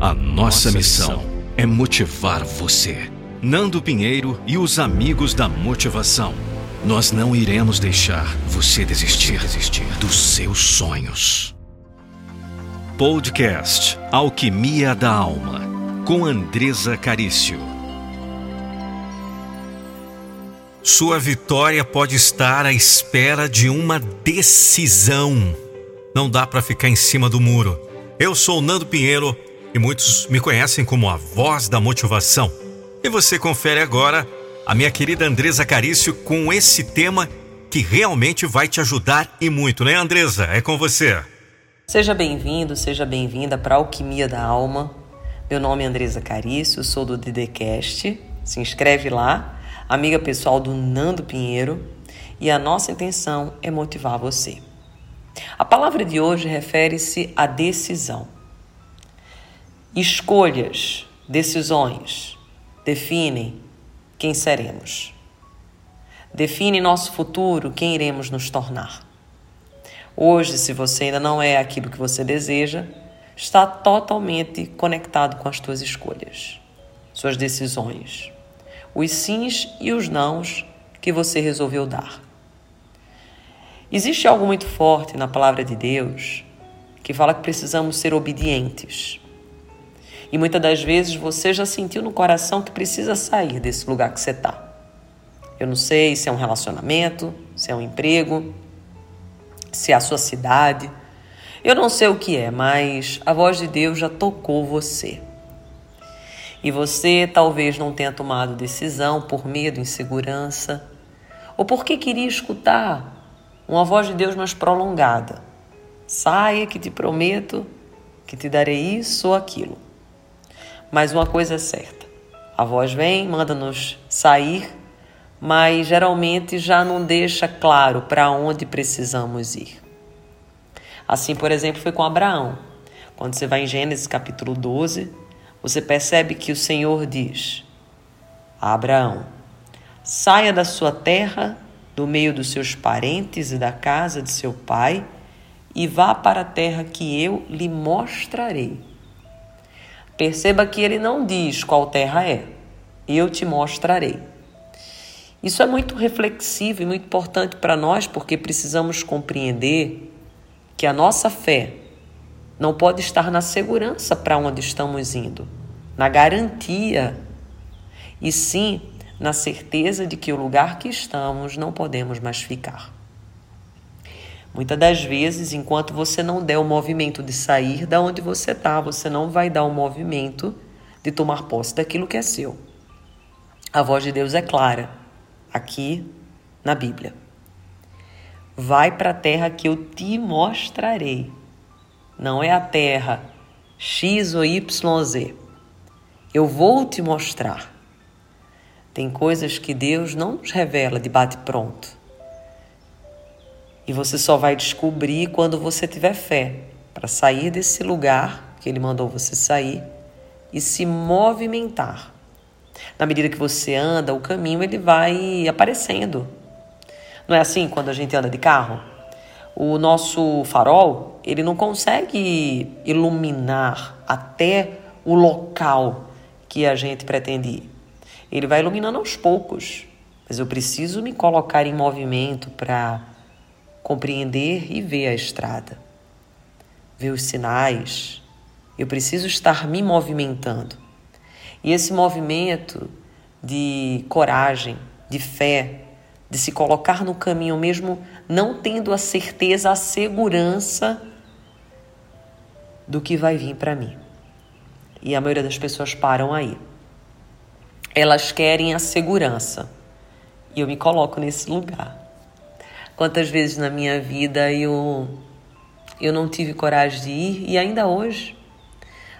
A nossa missão é motivar você. Nando Pinheiro e os amigos da motivação. Nós não iremos deixar você desistir, desistir dos seus sonhos. Podcast Alquimia da Alma, com Andresa Carício. Sua vitória pode estar à espera de uma decisão. Não dá para ficar em cima do muro. Eu sou Nando Pinheiro e muitos me conhecem como a voz da motivação. E você confere agora a minha querida Andresa Carício com esse tema que realmente vai te ajudar e muito, né, Andresa? É com você. Seja bem-vindo, seja bem-vinda para a Alquimia da Alma. Meu nome é Andresa Carício, sou do DDCast. Se inscreve lá, amiga pessoal do Nando Pinheiro, e a nossa intenção é motivar você. A palavra de hoje refere-se à decisão. Escolhas, decisões definem quem seremos. Define nosso futuro, quem iremos nos tornar. Hoje, se você ainda não é aquilo que você deseja, está totalmente conectado com as suas escolhas, suas decisões, os sims e os nãos que você resolveu dar. Existe algo muito forte na palavra de Deus que fala que precisamos ser obedientes. E muitas das vezes você já sentiu no coração que precisa sair desse lugar que você está. Eu não sei se é um relacionamento, se é um emprego, se é a sua cidade. Eu não sei o que é, mas a voz de Deus já tocou você. E você talvez não tenha tomado decisão por medo, insegurança, ou porque queria escutar uma voz de Deus mais prolongada. Saia que te prometo que te darei isso ou aquilo. Mas uma coisa é certa: a voz vem, manda-nos sair, mas geralmente já não deixa claro para onde precisamos ir. Assim, por exemplo, foi com Abraão. Quando você vai em Gênesis capítulo 12, você percebe que o Senhor diz a Abraão: saia da sua terra, do meio dos seus parentes e da casa de seu pai, e vá para a terra que eu lhe mostrarei. Perceba que ele não diz qual terra é. Eu te mostrarei. Isso é muito reflexivo e muito importante para nós porque precisamos compreender que a nossa fé não pode estar na segurança para onde estamos indo, na garantia, e sim na certeza de que o lugar que estamos não podemos mais ficar. Muitas das vezes, enquanto você não der o movimento de sair da onde você está, você não vai dar o movimento de tomar posse daquilo que é seu. A voz de Deus é clara aqui na Bíblia. Vai para a terra que eu te mostrarei. Não é a terra X ou YZ. Eu vou te mostrar. Tem coisas que Deus não nos revela de bate-pronto. E você só vai descobrir quando você tiver fé para sair desse lugar que ele mandou você sair e se movimentar. Na medida que você anda, o caminho ele vai aparecendo. Não é assim quando a gente anda de carro? O nosso farol, ele não consegue iluminar até o local que a gente pretende ir. Ele vai iluminando aos poucos. Mas eu preciso me colocar em movimento para compreender e ver a estrada, ver os sinais. Eu preciso estar me movimentando. E esse movimento de coragem, de fé, de se colocar no caminho mesmo não tendo a certeza, a segurança do que vai vir para mim. E a maioria das pessoas param aí. Elas querem a segurança. E eu me coloco nesse lugar. Quantas vezes na minha vida eu eu não tive coragem de ir e ainda hoje,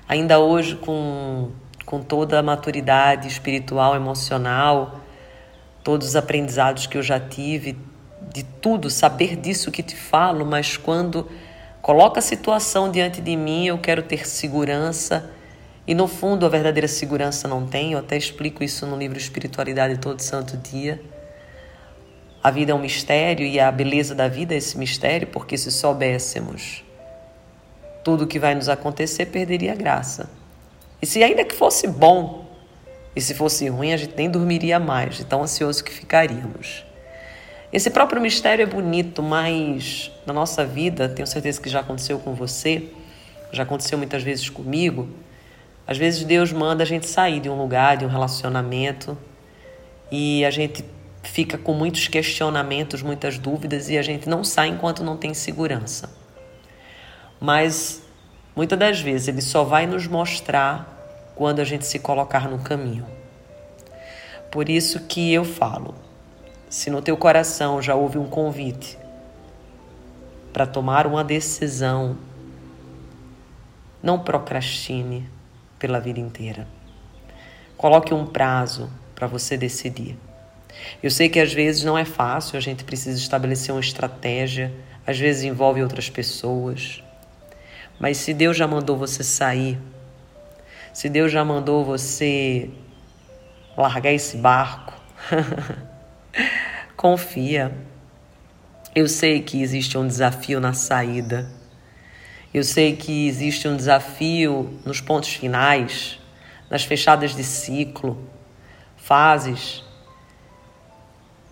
ainda hoje com com toda a maturidade espiritual, emocional, todos os aprendizados que eu já tive, de tudo, saber disso que te falo, mas quando coloca a situação diante de mim, eu quero ter segurança. E no fundo, a verdadeira segurança não tem, eu até explico isso no livro Espiritualidade Todo Santo Dia. A vida é um mistério e a beleza da vida é esse mistério, porque se soubéssemos tudo o que vai nos acontecer, perderia a graça. E se ainda que fosse bom, e se fosse ruim, a gente nem dormiria mais, de tão ansioso que ficaríamos. Esse próprio mistério é bonito, mas na nossa vida, tenho certeza que já aconteceu com você, já aconteceu muitas vezes comigo. Às vezes Deus manda a gente sair de um lugar, de um relacionamento, e a gente fica com muitos questionamentos, muitas dúvidas, e a gente não sai enquanto não tem segurança. Mas muitas das vezes ele só vai nos mostrar quando a gente se colocar no caminho. Por isso que eu falo, se no teu coração já houve um convite para tomar uma decisão, não procrastine pela vida inteira. Coloque um prazo para você decidir. Eu sei que às vezes não é fácil, a gente precisa estabelecer uma estratégia, às vezes envolve outras pessoas. Mas se Deus já mandou você sair se Deus já mandou você largar esse barco, confia. Eu sei que existe um desafio na saída. Eu sei que existe um desafio nos pontos finais, nas fechadas de ciclo, fases,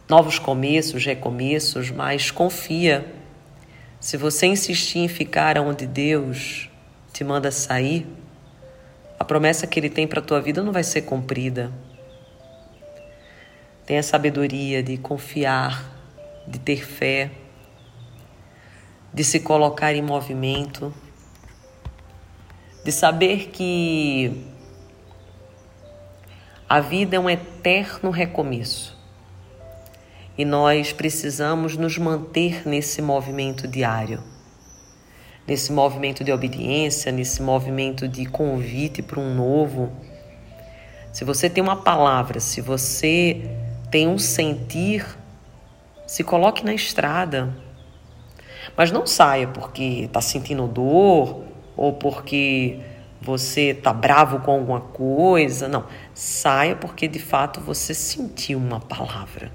novos começos, recomeços, mas confia. Se você insistir em ficar onde Deus te manda sair, a promessa que Ele tem para a tua vida não vai ser cumprida. Tenha sabedoria de confiar, de ter fé, de se colocar em movimento, de saber que a vida é um eterno recomeço e nós precisamos nos manter nesse movimento diário nesse movimento de obediência, nesse movimento de convite para um novo. Se você tem uma palavra, se você tem um sentir, se coloque na estrada. Mas não saia porque está sentindo dor ou porque você está bravo com alguma coisa. Não. Saia porque de fato você sentiu uma palavra.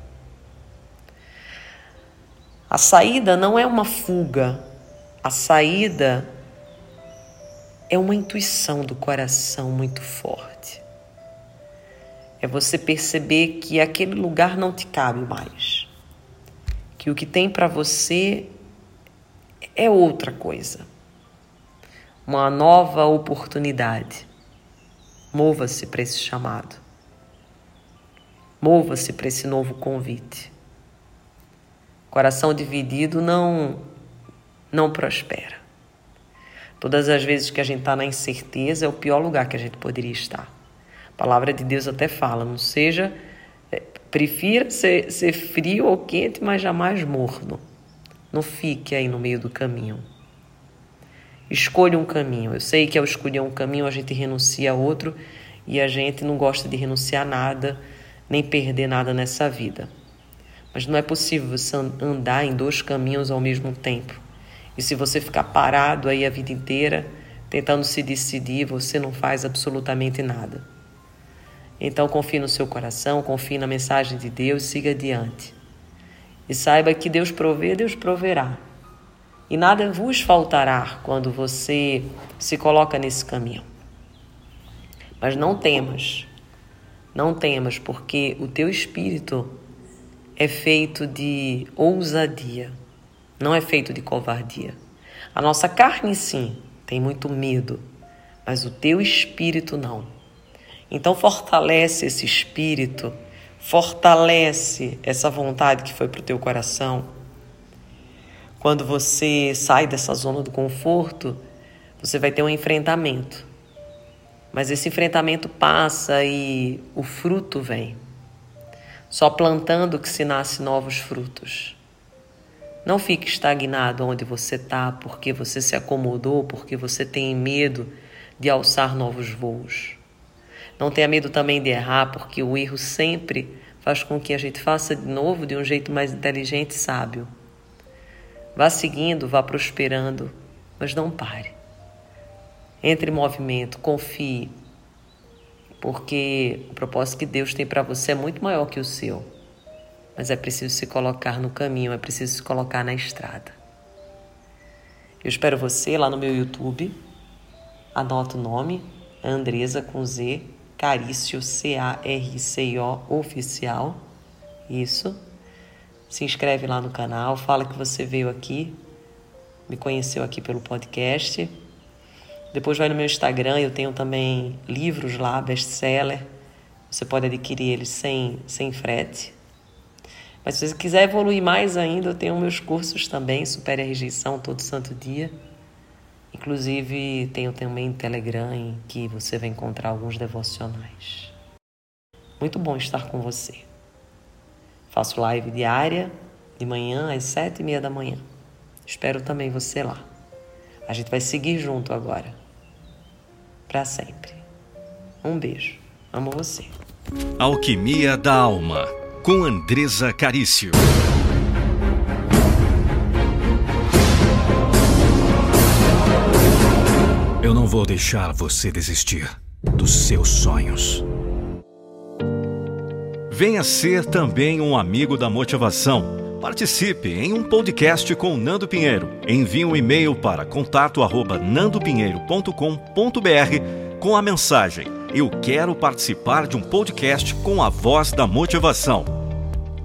A saída não é uma fuga, a saída é uma intuição do coração muito forte. É você perceber que aquele lugar não te cabe mais. Que o que tem para você é outra coisa. Uma nova oportunidade. Mova-se para esse chamado. Mova-se para esse novo convite. Coração dividido não não prospera. Todas as vezes que a gente está na incerteza, é o pior lugar que a gente poderia estar. A palavra de Deus até fala: não seja, é, prefira ser, ser frio ou quente, mas jamais morno. Não fique aí no meio do caminho. Escolha um caminho. Eu sei que ao escolher um caminho a gente renuncia a outro e a gente não gosta de renunciar a nada, nem perder nada nessa vida. Mas não é possível você andar em dois caminhos ao mesmo tempo. E se você ficar parado aí a vida inteira, tentando se decidir, você não faz absolutamente nada. Então confie no seu coração, confie na mensagem de Deus, siga adiante. E saiba que Deus provê, Deus proverá. E nada vos faltará quando você se coloca nesse caminho. Mas não temas, não temas, porque o teu espírito é feito de ousadia não é feito de covardia. A nossa carne, sim, tem muito medo, mas o teu espírito não. Então, fortalece esse espírito, fortalece essa vontade que foi para o teu coração. Quando você sai dessa zona do conforto, você vai ter um enfrentamento. Mas esse enfrentamento passa e o fruto vem. Só plantando que se nasce novos frutos. Não fique estagnado onde você está porque você se acomodou, porque você tem medo de alçar novos voos. Não tenha medo também de errar, porque o erro sempre faz com que a gente faça de novo de um jeito mais inteligente e sábio. Vá seguindo, vá prosperando, mas não pare. Entre em movimento, confie, porque o propósito que Deus tem para você é muito maior que o seu mas é preciso se colocar no caminho, é preciso se colocar na estrada. Eu espero você lá no meu YouTube. Anota o nome, Andresa com Z, Carício, C-A-R-C-O, oficial. Isso. Se inscreve lá no canal, fala que você veio aqui, me conheceu aqui pelo podcast. Depois vai no meu Instagram, eu tenho também livros lá, best-seller. Você pode adquirir eles sem, sem frete. Mas se você quiser evoluir mais ainda, eu tenho meus cursos também, Supere a Rejeição, todo santo dia. Inclusive, tenho também Telegram em que você vai encontrar alguns devocionais. Muito bom estar com você. Faço live diária, de manhã às sete e meia da manhã. Espero também você lá. A gente vai seguir junto agora. Para sempre. Um beijo. Amo você. Alquimia da Alma, com Andresa Carício. Eu não vou deixar você desistir dos seus sonhos. Venha ser também um amigo da motivação. Participe em um podcast com Nando Pinheiro. Envie um e-mail para contato@nandopinheiro.com.br com a mensagem: Eu quero participar de um podcast com a voz da motivação.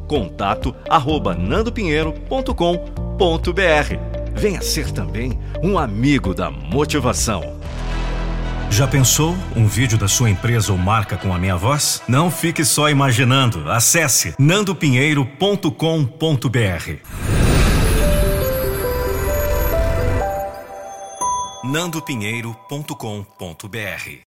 Contato@nandopinheiro.com.br venha ser também um amigo da motivação. Já pensou um vídeo da sua empresa ou marca com a minha voz? Não fique só imaginando. Acesse nandopinheiro.com.br. nandopinheiro.com.br